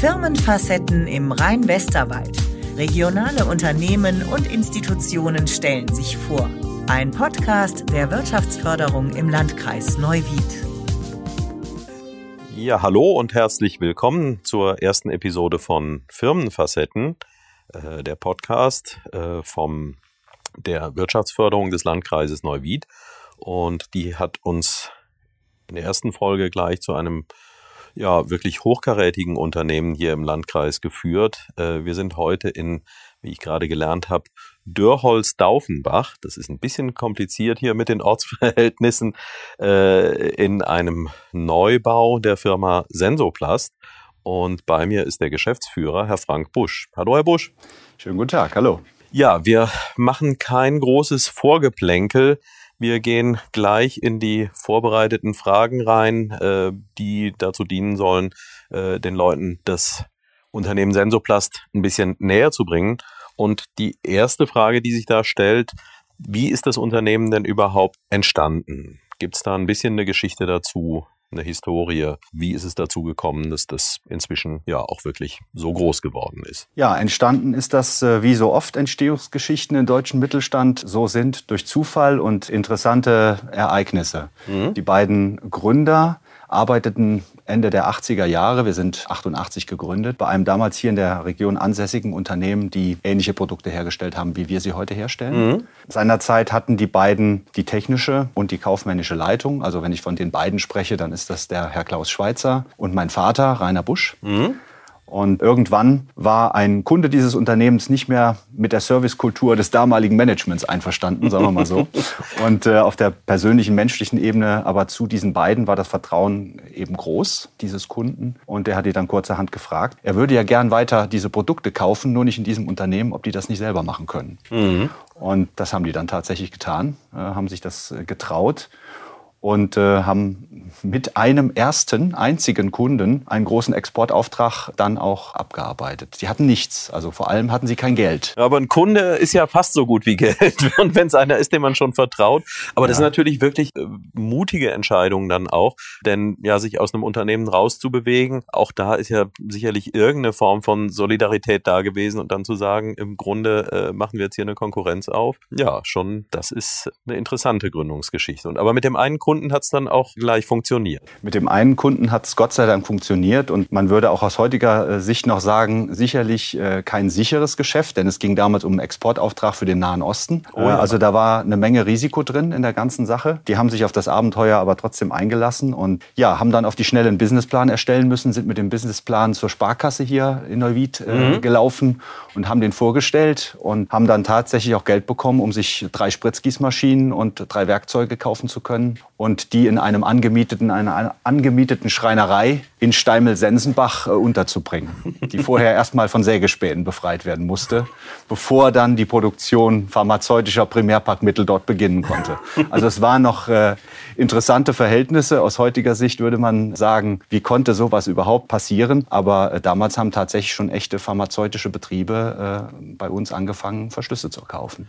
Firmenfacetten im Rhein-Westerwald. Regionale Unternehmen und Institutionen stellen sich vor. Ein Podcast der Wirtschaftsförderung im Landkreis Neuwied. Ja, hallo und herzlich willkommen zur ersten Episode von Firmenfacetten, äh, der Podcast äh, vom der Wirtschaftsförderung des Landkreises Neuwied. Und die hat uns in der ersten Folge gleich zu einem ja, wirklich hochkarätigen Unternehmen hier im Landkreis geführt. Äh, wir sind heute in, wie ich gerade gelernt habe, Dörrholz-Daufenbach. Das ist ein bisschen kompliziert hier mit den Ortsverhältnissen äh, in einem Neubau der Firma Sensoplast. Und bei mir ist der Geschäftsführer, Herr Frank Busch. Hallo, Herr Busch. Schönen guten Tag. Hallo. Ja, wir machen kein großes Vorgeplänkel. Wir gehen gleich in die vorbereiteten Fragen rein, äh, die dazu dienen sollen, äh, den Leuten das Unternehmen Sensoplast ein bisschen näher zu bringen. Und die erste Frage, die sich da stellt, wie ist das Unternehmen denn überhaupt entstanden? Gibt es da ein bisschen eine Geschichte dazu? Eine Historie. Wie ist es dazu gekommen, dass das inzwischen ja auch wirklich so groß geworden ist? Ja, entstanden ist das, äh, wie so oft Entstehungsgeschichten im deutschen Mittelstand so sind, durch Zufall und interessante Ereignisse. Mhm. Die beiden Gründer arbeiteten Ende der 80er Jahre, wir sind 88 gegründet, bei einem damals hier in der Region ansässigen Unternehmen, die ähnliche Produkte hergestellt haben, wie wir sie heute herstellen. Mhm. Seinerzeit hatten die beiden die technische und die kaufmännische Leitung. Also wenn ich von den beiden spreche, dann ist das der Herr Klaus Schweitzer und mein Vater, Rainer Busch. Mhm. Und irgendwann war ein Kunde dieses Unternehmens nicht mehr mit der Servicekultur des damaligen Managements einverstanden, sagen wir mal so. Und äh, auf der persönlichen, menschlichen Ebene, aber zu diesen beiden war das Vertrauen eben groß, dieses Kunden. Und der hat die dann kurzerhand gefragt. Er würde ja gern weiter diese Produkte kaufen, nur nicht in diesem Unternehmen, ob die das nicht selber machen können. Mhm. Und das haben die dann tatsächlich getan, äh, haben sich das äh, getraut und äh, haben mit einem ersten, einzigen Kunden einen großen Exportauftrag dann auch abgearbeitet. Sie hatten nichts, also vor allem hatten sie kein Geld. Aber ein Kunde ist ja fast so gut wie Geld, und wenn es einer ist, dem man schon vertraut. Aber ja. das ist natürlich wirklich äh, mutige Entscheidung dann auch, denn ja, sich aus einem Unternehmen rauszubewegen, auch da ist ja sicherlich irgendeine Form von Solidarität da gewesen und dann zu sagen, im Grunde äh, machen wir jetzt hier eine Konkurrenz auf. Ja, schon, das ist eine interessante Gründungsgeschichte. Und aber mit dem einen Kunden hat es dann auch gleich funktioniert. Mit dem einen Kunden hat es Gott sei Dank funktioniert und man würde auch aus heutiger äh, Sicht noch sagen, sicherlich äh, kein sicheres Geschäft, denn es ging damals um einen Exportauftrag für den Nahen Osten. Oh ja. Also da war eine Menge Risiko drin in der ganzen Sache. Die haben sich auf das Abenteuer aber trotzdem eingelassen und ja, haben dann auf die Schnelle einen Businessplan erstellen müssen, sind mit dem Businessplan zur Sparkasse hier in Neuwied äh, mhm. gelaufen und haben den vorgestellt und haben dann tatsächlich auch Geld bekommen, um sich drei Spritzgießmaschinen und drei Werkzeuge kaufen zu können und die in einem angemieteten, einer angemieteten Schreinerei in Steimel-Sensenbach äh, unterzubringen, die vorher erstmal von Sägespänen befreit werden musste, bevor dann die Produktion pharmazeutischer Primärpackmittel dort beginnen konnte. Also es waren noch äh, interessante Verhältnisse. Aus heutiger Sicht würde man sagen, wie konnte sowas überhaupt passieren? Aber äh, damals haben tatsächlich schon echte pharmazeutische Betriebe äh, bei uns angefangen, Verschlüsse zu kaufen.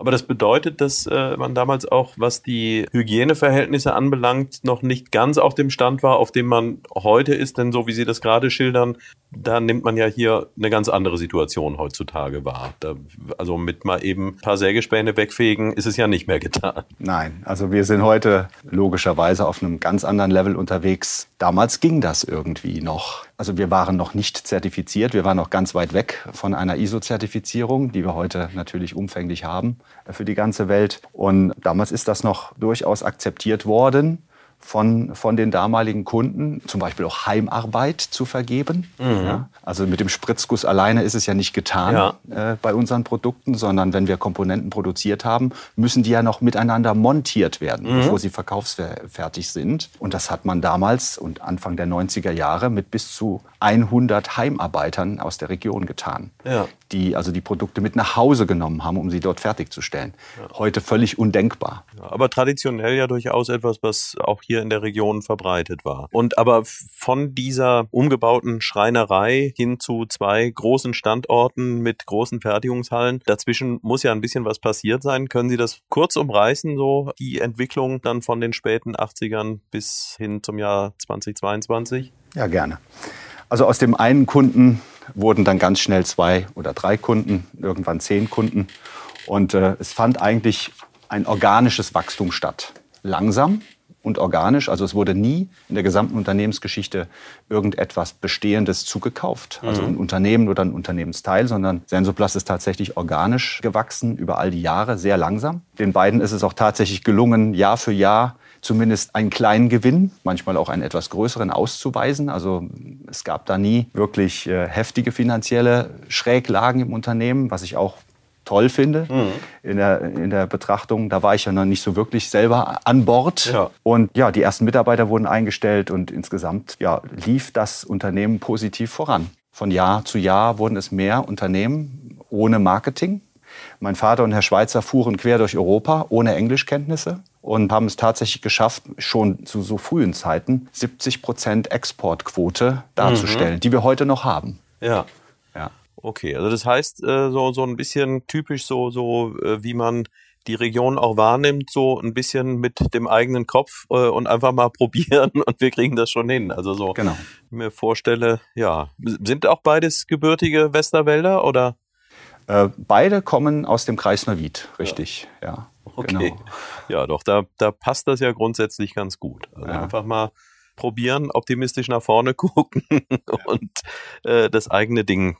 Aber das bedeutet, dass äh, man damals auch, was die Hygieneverhältnisse anbelangt, noch nicht ganz auf dem Stand war, auf dem man heute ist. Denn so wie Sie das gerade schildern, da nimmt man ja hier eine ganz andere Situation heutzutage wahr. Da, also mit mal eben ein paar Sägespäne wegfegen, ist es ja nicht mehr getan. Nein, also wir sind heute logischerweise auf einem ganz anderen Level unterwegs. Damals ging das irgendwie noch. Also wir waren noch nicht zertifiziert, wir waren noch ganz weit weg von einer ISO-Zertifizierung, die wir heute natürlich umfänglich haben für die ganze Welt. Und damals ist das noch durchaus akzeptiert worden von, von den damaligen Kunden, zum Beispiel auch Heimarbeit zu vergeben. Mhm. Ja, also mit dem Spritzguss alleine ist es ja nicht getan ja. äh, bei unseren Produkten, sondern wenn wir Komponenten produziert haben, müssen die ja noch miteinander montiert werden, mhm. bevor sie verkaufsfertig sind. Und das hat man damals und Anfang der 90er Jahre mit bis zu 100 Heimarbeitern aus der Region getan, ja. die also die Produkte mit nach Hause genommen haben, um sie dort fertigzustellen. Heute völlig undenkbar. aber traditionell ja durchaus etwas, was auch hier in der Region verbreitet war. Und aber von dieser umgebauten Schreinerei hin zu zwei großen Standorten mit großen Fertigungshallen, dazwischen muss ja ein bisschen was passiert sein. Können Sie das kurz umreißen, so die Entwicklung dann von den späten 80ern bis hin zum Jahr 2022? Ja, gerne. Also aus dem einen Kunden wurden dann ganz schnell zwei oder drei Kunden, irgendwann zehn Kunden. Und äh, es fand eigentlich ein organisches Wachstum statt. Langsam und organisch. Also es wurde nie in der gesamten Unternehmensgeschichte irgendetwas Bestehendes zugekauft. Also ein Unternehmen oder ein Unternehmensteil, sondern Sensoplast ist tatsächlich organisch gewachsen über all die Jahre, sehr langsam. Den beiden ist es auch tatsächlich gelungen, Jahr für Jahr zumindest einen kleinen Gewinn, manchmal auch einen etwas größeren auszuweisen. Also es gab da nie wirklich äh, heftige finanzielle Schräglagen im Unternehmen, was ich auch toll finde in, der, in der Betrachtung. Da war ich ja noch nicht so wirklich selber an Bord. Ja. Und ja, die ersten Mitarbeiter wurden eingestellt und insgesamt ja, lief das Unternehmen positiv voran. Von Jahr zu Jahr wurden es mehr Unternehmen ohne Marketing. Mein Vater und Herr Schweizer fuhren quer durch Europa ohne Englischkenntnisse und haben es tatsächlich geschafft, schon zu so frühen Zeiten 70 Prozent Exportquote darzustellen, die wir heute noch haben. Ja. Ja. Okay, also das heißt, äh, so, so ein bisschen typisch so, so äh, wie man die Region auch wahrnimmt, so ein bisschen mit dem eigenen Kopf äh, und einfach mal probieren und wir kriegen das schon hin. Also so, Genau. mir vorstelle, ja, sind auch beides gebürtige Westerwälder oder? Äh, beide kommen aus dem Kreis Neuwied, richtig. Ja. Okay. Genau. Ja, doch, da, da passt das ja grundsätzlich ganz gut. Also Ja. einfach mal probieren, optimistisch nach vorne gucken und äh, das eigene Ding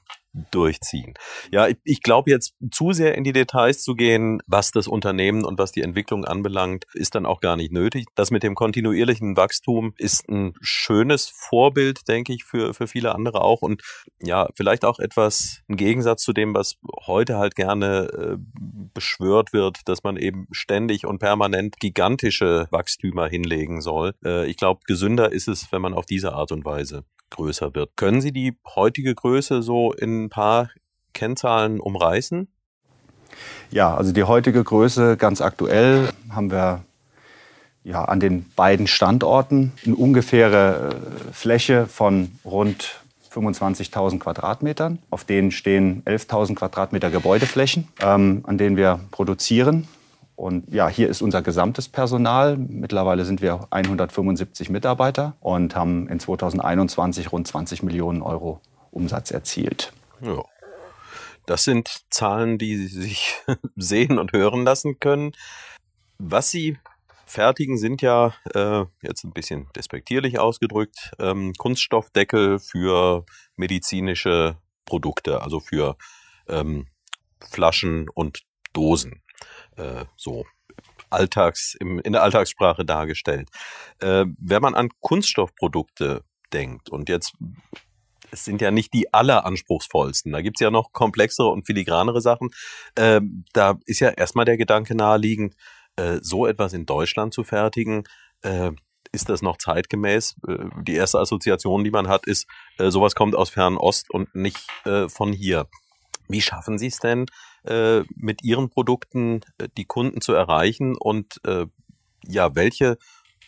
durchziehen. Ja, ich, ich glaube jetzt zu sehr in die Details zu gehen, was das Unternehmen und was die Entwicklung anbelangt, ist dann auch gar nicht nötig. Das mit dem kontinuierlichen Wachstum ist ein schönes Vorbild, denke ich, für, für viele andere auch und ja, vielleicht auch etwas im Gegensatz zu dem, was heute halt gerne äh, beschwört wird, dass man eben ständig und permanent gigantische Wachstümer hinlegen soll. Äh, ich glaube, gesünder ist es, wenn man auf diese Art und Weise größer wird. Können Sie die heutige Größe so in ein paar Kennzahlen umreißen? Ja, also die heutige Größe ganz aktuell haben wir ja, an den beiden Standorten eine ungefähre äh, Fläche von rund 25.000 Quadratmetern. Auf denen stehen 11.000 Quadratmeter Gebäudeflächen, ähm, an denen wir produzieren. Und ja, hier ist unser gesamtes Personal. Mittlerweile sind wir 175 Mitarbeiter und haben in 2021 rund 20 Millionen Euro Umsatz erzielt. Ja. Das sind Zahlen, die Sie sich sehen und hören lassen können. Was Sie fertigen, sind ja äh, jetzt ein bisschen despektierlich ausgedrückt ähm, Kunststoffdeckel für medizinische Produkte, also für ähm, Flaschen und Dosen. Äh, so Alltags, im, in der Alltagssprache dargestellt. Äh, wenn man an Kunststoffprodukte denkt und jetzt es sind ja nicht die alleranspruchsvollsten. Da gibt's ja noch komplexere und filigranere Sachen. Ähm, da ist ja erstmal der Gedanke naheliegend, äh, so etwas in Deutschland zu fertigen. Äh, ist das noch zeitgemäß? Äh, die erste Assoziation, die man hat, ist, äh, sowas kommt aus Fernost und nicht äh, von hier. Wie schaffen Sie es denn, äh, mit Ihren Produkten äh, die Kunden zu erreichen? Und äh, ja, welche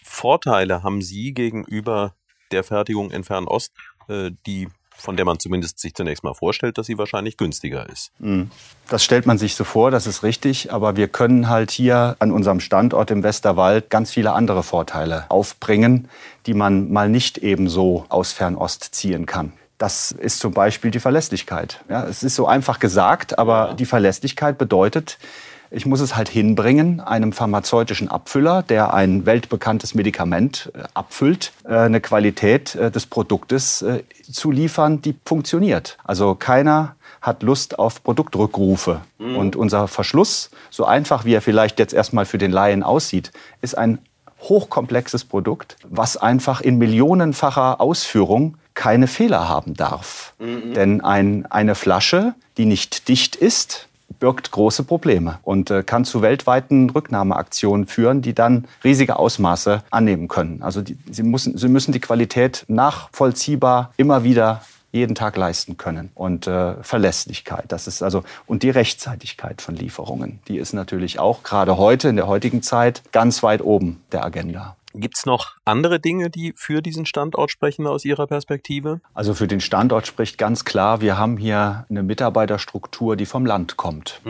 Vorteile haben Sie gegenüber der Fertigung in Fernost, äh, die von der man zumindest sich zunächst mal vorstellt, dass sie wahrscheinlich günstiger ist. Das stellt man sich so vor, das ist richtig. Aber wir können halt hier an unserem Standort im Westerwald ganz viele andere Vorteile aufbringen, die man mal nicht ebenso aus Fernost ziehen kann. Das ist zum Beispiel die Verlässlichkeit. Ja, es ist so einfach gesagt, aber die Verlässlichkeit bedeutet, ich muss es halt hinbringen, einem pharmazeutischen Abfüller, der ein weltbekanntes Medikament äh, abfüllt, äh, eine Qualität äh, des Produktes zu liefern, die funktioniert. Also keiner hat Lust auf Produktrückrufe. Und unser Verschluss, so einfach wie er vielleicht jetzt erstmal für den Laien aussieht, ist ein hochkomplexes Produkt, was einfach in millionenfacher Ausführung keine Fehler haben darf. Denn ein, eine Flasche, die nicht dicht ist, birgt große Probleme und äh, kann zu weltweiten Rücknahmeaktionen führen, die dann riesige Ausmaße annehmen können. Also die, sie, müssen, sie müssen die Qualität nachvollziehbar immer wieder jeden Tag leisten können und äh, Verlässlichkeit. Das ist also und die Rechtzeitigkeit von Lieferungen, die ist natürlich auch gerade heute in der heutigen Zeit ganz weit oben der Agenda. Gibt es noch andere Dinge, die für diesen Standort sprechen aus Ihrer Perspektive? Also für den Standort spricht ganz klar, wir haben hier eine Mitarbeiterstruktur, die vom Land kommt.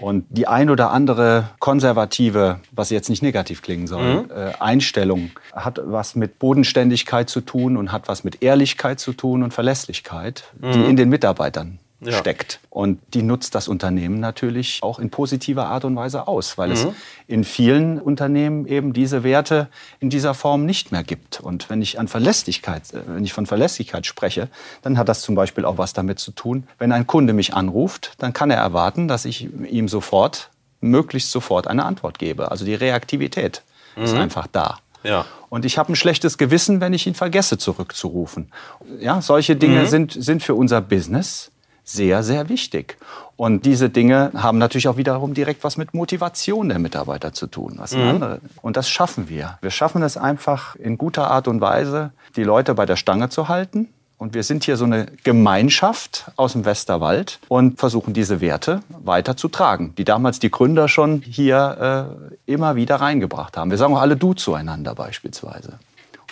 Und die ein oder andere konservative, was jetzt nicht negativ klingen soll, mhm. äh, Einstellung hat was mit Bodenständigkeit zu tun und hat was mit Ehrlichkeit zu tun und Verlässlichkeit, mhm. die in den Mitarbeitern ja. steckt. Und die nutzt das Unternehmen natürlich auch in positiver Art und Weise aus, weil mhm. es in vielen Unternehmen eben diese Werte in dieser Form nicht mehr gibt. Und wenn ich an Verlässlichkeit, äh, wenn ich von Verlässlichkeit spreche, dann hat das zum Beispiel auch was damit zu tun, wenn ein Kunde mich anruft, dann kann er erwarten, dass ich ihm sofort, möglichst sofort eine Antwort gebe. Also die Reaktivität mhm. ist einfach da. Ja. Und ich habe ein schlechtes Gewissen, wenn ich ihn vergesse zurückzurufen. Ja, solche Dinge mhm. sind, sind für unser Business sehr, sehr wichtig. Und diese Dinge haben natürlich auch wiederum direkt was mit Motivation der Mitarbeiter zu tun. Was mhm. andere. Und das schaffen wir. Wir schaffen es einfach in guter Art und Weise, die Leute bei der Stange zu halten. Und wir sind hier so eine Gemeinschaft aus dem Westerwald und versuchen diese Werte weiter zu tragen, die damals die Gründer schon hier äh, immer wieder reingebracht haben. Wir sagen auch alle Du zueinander beispielsweise.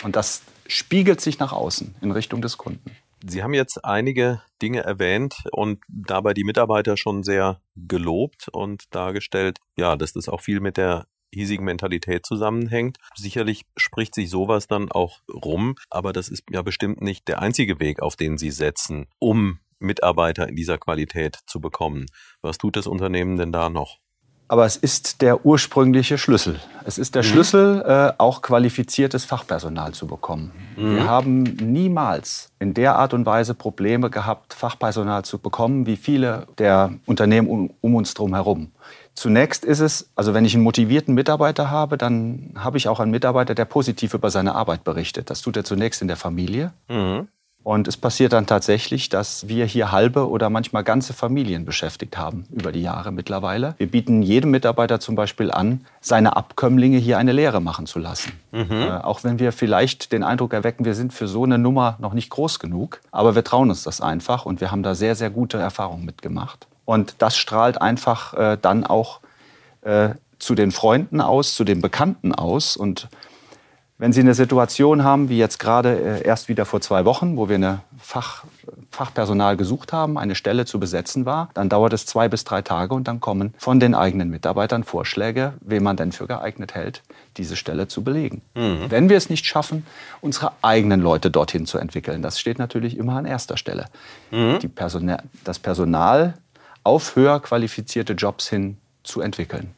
Und das spiegelt sich nach außen in Richtung des Kunden. Sie haben jetzt einige Dinge erwähnt und dabei die Mitarbeiter schon sehr gelobt und dargestellt, ja, dass das auch viel mit der hiesigen Mentalität zusammenhängt. Sicherlich spricht sich sowas dann auch rum, aber das ist ja bestimmt nicht der einzige Weg, auf den Sie setzen, um Mitarbeiter in dieser Qualität zu bekommen. Was tut das Unternehmen denn da noch? Aber es ist der ursprüngliche Schlüssel. Es ist der mhm. Schlüssel, äh, auch qualifiziertes Fachpersonal zu bekommen. Mhm. Wir haben niemals in der Art und Weise Probleme gehabt, Fachpersonal zu bekommen, wie viele der Unternehmen um, um uns drum herum. Zunächst ist es, also wenn ich einen motivierten Mitarbeiter habe, dann habe ich auch einen Mitarbeiter, der positiv über seine Arbeit berichtet. Das tut er zunächst in der Familie. Mhm. Und es passiert dann tatsächlich, dass wir hier halbe oder manchmal ganze Familien beschäftigt haben über die Jahre mittlerweile. Wir bieten jedem Mitarbeiter zum Beispiel an, seine Abkömmlinge hier eine Lehre machen zu lassen. Mhm. Äh, auch wenn wir vielleicht den Eindruck erwecken, wir sind für so eine Nummer noch nicht groß genug. Aber wir trauen uns das einfach und wir haben da sehr, sehr gute Erfahrungen mitgemacht. Und das strahlt einfach äh, dann auch äh, zu den Freunden aus, zu den Bekannten aus. Und wenn Sie eine Situation haben, wie jetzt gerade äh, erst wieder vor zwei Wochen, wo wir eine Fach, Fachpersonal gesucht haben, eine Stelle zu besetzen war, dann dauert es zwei bis drei Tage und dann kommen von den eigenen Mitarbeitern Vorschläge, wen man denn für geeignet hält, diese Stelle zu belegen. Mhm. Wenn wir es nicht schaffen, unsere eigenen Leute dorthin zu entwickeln, das steht natürlich immer an erster Stelle. Mhm. Person das Personal auf höher qualifizierte Jobs hin zu entwickeln.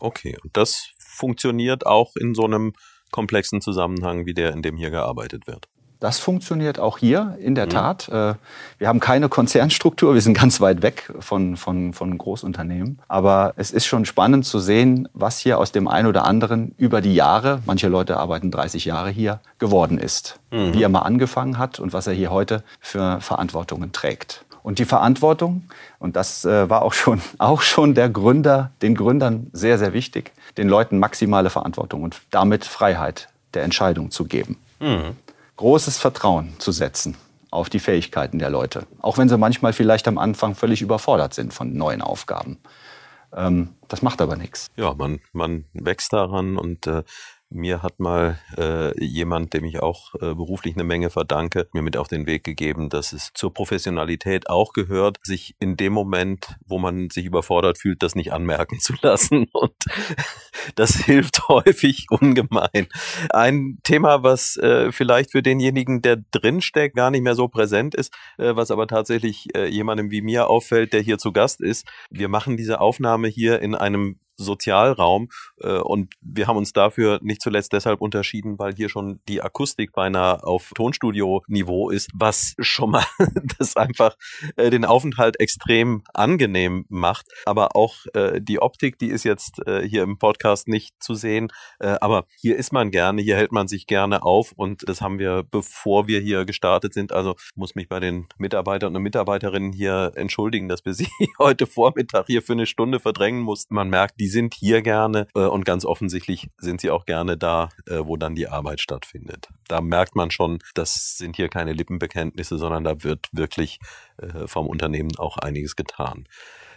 Okay, und das funktioniert auch in so einem komplexen Zusammenhang wie der, in dem hier gearbeitet wird. Das funktioniert auch hier in der mhm. Tat. Äh, wir haben keine Konzernstruktur, wir sind ganz weit weg von, von, von Großunternehmen. Aber es ist schon spannend zu sehen, was hier aus dem einen oder anderen über die Jahre, manche Leute arbeiten 30 Jahre hier, geworden ist. Mhm. Wie er mal angefangen hat und was er hier heute für Verantwortungen trägt. Und die Verantwortung, und das äh, war auch schon, auch schon der Gründer, den Gründern sehr, sehr wichtig, den Leuten maximale Verantwortung und damit Freiheit der Entscheidung zu geben. Mhm. Großes Vertrauen zu setzen auf die Fähigkeiten der Leute, auch wenn sie manchmal vielleicht am Anfang völlig überfordert sind von neuen Aufgaben. Ähm, das macht aber nichts. Ja, man, man wächst daran und äh, mir hat mal äh, jemand, dem ich auch äh, beruflich eine Menge verdanke, mir mit auf den Weg gegeben, dass es zur Professionalität auch gehört, sich in dem Moment, wo man sich überfordert fühlt, das nicht anmerken zu lassen. Und das hilft häufig ungemein. Ein Thema, was äh, vielleicht für denjenigen, der drinsteckt, gar nicht mehr so präsent ist, äh, was aber tatsächlich äh, jemandem wie mir auffällt, der hier zu Gast ist. Wir machen diese Aufnahme hier in einem Sozialraum. Äh, und wir haben uns dafür nicht zuletzt deshalb unterschieden, weil hier schon die Akustik beinahe auf Tonstudio-Niveau ist, was schon mal das einfach äh, den Aufenthalt extrem angenehm macht. Aber auch äh, die Optik, die ist jetzt hier im Podcast nicht zu sehen. Aber hier ist man gerne, hier hält man sich gerne auf und das haben wir, bevor wir hier gestartet sind. Also muss mich bei den Mitarbeitern und Mitarbeiterinnen hier entschuldigen, dass wir sie heute Vormittag hier für eine Stunde verdrängen mussten. Man merkt, die die sind hier gerne äh, und ganz offensichtlich sind sie auch gerne da, äh, wo dann die Arbeit stattfindet. Da merkt man schon, das sind hier keine Lippenbekenntnisse, sondern da wird wirklich äh, vom Unternehmen auch einiges getan.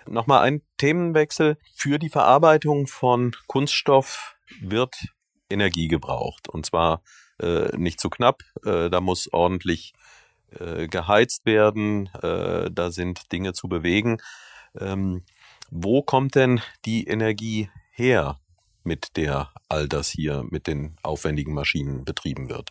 Nochmal ein Themenwechsel. Für die Verarbeitung von Kunststoff wird Energie gebraucht. Und zwar äh, nicht zu knapp. Äh, da muss ordentlich äh, geheizt werden. Da sind Dinge zu bewegen. Ähm, Wo kommt denn die Energie her, mit der all das hier mit den aufwendigen Maschinen betrieben wird?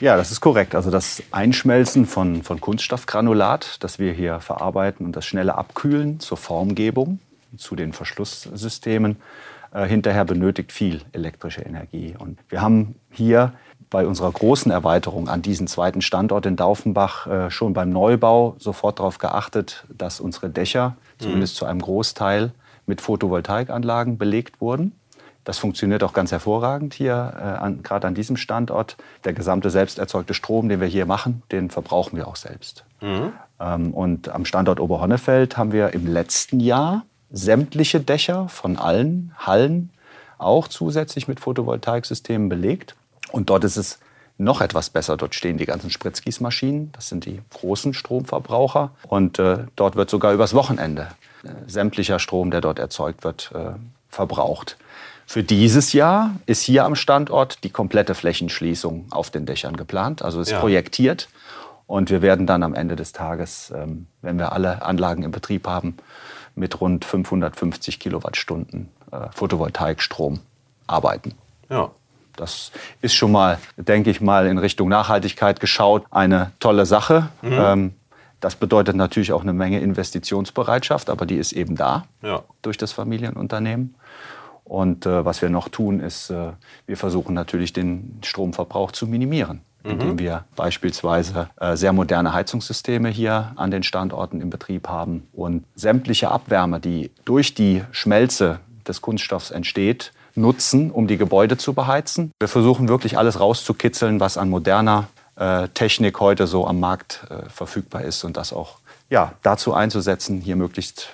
Ja, das ist korrekt. Also das Einschmelzen von, von Kunststoffgranulat, das wir hier verarbeiten und das schnelle Abkühlen zur Formgebung, zu den Verschlusssystemen, äh, hinterher benötigt viel elektrische Energie. Und wir haben hier bei unserer großen Erweiterung an diesen zweiten Standort in Daufenbach äh, schon beim Neubau sofort darauf geachtet, dass unsere Dächer mhm. zumindest zu einem Großteil mit Photovoltaikanlagen belegt wurden. Das funktioniert auch ganz hervorragend hier, äh, gerade an diesem Standort. Der gesamte selbst erzeugte Strom, den wir hier machen, den verbrauchen wir auch selbst. Mhm. Ähm, und am Standort Oberhonnefeld haben wir im letzten Jahr sämtliche Dächer von allen Hallen auch zusätzlich mit Photovoltaiksystemen belegt. Und dort ist es noch etwas besser. Dort stehen die ganzen Spritzgießmaschinen. Das sind die großen Stromverbraucher. Und äh, dort wird sogar übers Wochenende äh, sämtlicher Strom, der dort erzeugt wird, äh, verbraucht. Für dieses Jahr ist hier am Standort die komplette Flächenschließung auf den Dächern geplant, also ist ja. projektiert. Und wir werden dann am Ende des Tages, ähm, wenn wir alle Anlagen im Betrieb haben, mit rund 550 Kilowattstunden äh, Photovoltaikstrom arbeiten. Ja. Das ist schon mal, denke ich mal, in Richtung Nachhaltigkeit geschaut, eine tolle Sache. Mhm. Ähm, das bedeutet natürlich auch eine Menge Investitionsbereitschaft, aber die ist eben da ja. durch das Familienunternehmen. Und äh, was wir noch tun, ist, äh, wir versuchen natürlich den Stromverbrauch zu minimieren, mhm. indem wir beispielsweise äh, sehr moderne Heizungssysteme hier an den Standorten im Betrieb haben und sämtliche Abwärme, die durch die Schmelze des Kunststoffs entsteht, nutzen, um die Gebäude zu beheizen. Wir versuchen wirklich alles rauszukitzeln, was an moderner äh, Technik heute so am Markt äh, verfügbar ist und das auch ja, dazu einzusetzen, hier möglichst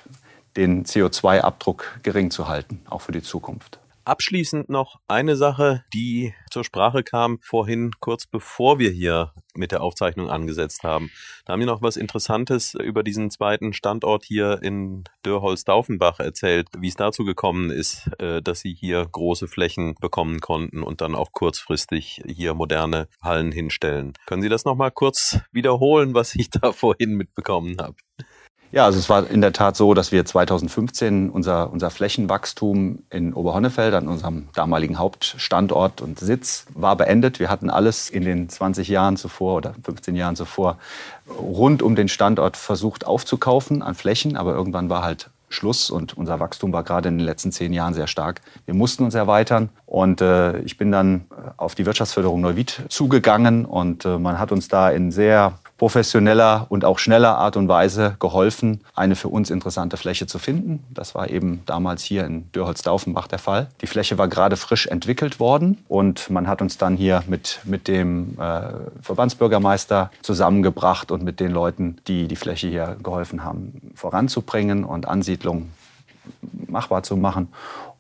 den CO2-Abdruck gering zu halten, auch für die Zukunft. Abschließend noch eine Sache, die zur Sprache kam vorhin, kurz bevor wir hier mit der Aufzeichnung angesetzt haben. Da haben wir noch was Interessantes über diesen zweiten Standort hier in Dörholz-Daufenbach erzählt, wie es dazu gekommen ist, äh, dass sie hier große Flächen bekommen konnten und dann auch kurzfristig hier moderne Hallen hinstellen. Können Sie das nochmal kurz wiederholen, was ich da vorhin mitbekommen habe? Ja, also es war in der Tat so, dass wir 2015 unser, unser Flächenwachstum in Oberhonnefeld an unserem damaligen Hauptstandort und Sitz war beendet. Wir hatten alles in den 20 Jahren zuvor oder 15 Jahren zuvor rund um den Standort versucht aufzukaufen an Flächen, aber irgendwann war halt Schluss und unser Wachstum war gerade in den letzten zehn Jahren sehr stark. Wir mussten uns erweitern und äh, ich bin dann auf die Wirtschaftsförderung Neuwied zugegangen und äh, man hat uns da in sehr professioneller und auch schneller Art und Weise geholfen, eine für uns interessante Fläche zu finden. Das war eben damals hier in Dörholz-Daufenbach der Fall. Die Fläche war gerade frisch entwickelt worden und man hat uns dann hier mit, mit dem äh, Verbandsbürgermeister zusammengebracht und mit den Leuten, die die Fläche hier geholfen haben, voranzubringen und Ansiedlung machbar zu machen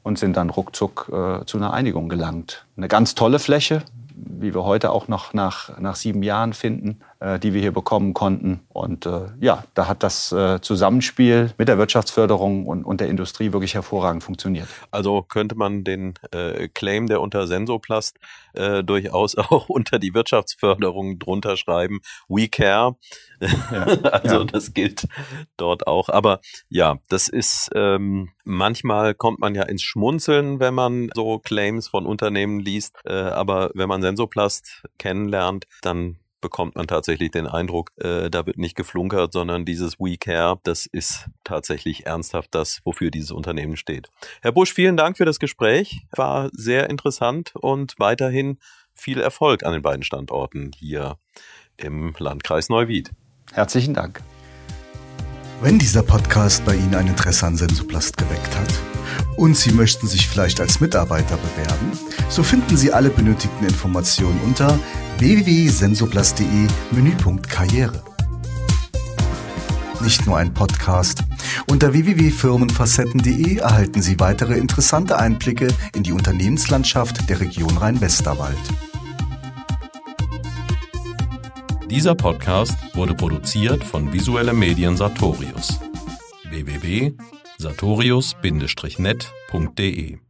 und sind dann ruckzuck äh, zu einer Einigung gelangt. Eine ganz tolle Fläche, wie wir heute auch noch nach, nach sieben Jahren finden, die wir hier bekommen konnten. Und äh, ja, da hat das äh, Zusammenspiel mit der Wirtschaftsförderung und, und der Industrie wirklich hervorragend funktioniert. Also könnte man den äh, Claim, der unter Sensoplast äh, durchaus auch unter die Wirtschaftsförderung drunter schreiben. We care. Ja, also ja. das gilt dort auch. Aber ja, das ist ähm, manchmal kommt man ja ins Schmunzeln, wenn man so Claims von Unternehmen liest. Äh, aber wenn man Sensoplast kennenlernt, dann bekommt man tatsächlich den Eindruck, äh, da wird nicht geflunkert, sondern dieses We Care, das ist tatsächlich ernsthaft das, wofür dieses Unternehmen steht. Herr Busch, vielen Dank für das Gespräch. War sehr interessant und weiterhin viel Erfolg an den beiden Standorten hier im Landkreis Neuwied. Herzlichen Dank. Wenn dieser Podcast bei Ihnen ein Interesse an Sensoplast geweckt hat und Sie möchten sich vielleicht als Mitarbeiter bewerben, so finden Sie alle benötigten Informationen unter www.sensoplast.de Menüpunkt Karriere. Nicht nur ein Podcast. Unter www.firmenfacetten.de erhalten Sie weitere interessante Einblicke in die Unternehmenslandschaft der Region Rhein-Westerwald. Dieser Podcast wurde produziert von Visuelle Medien Sartorius. www.sartorius-net.de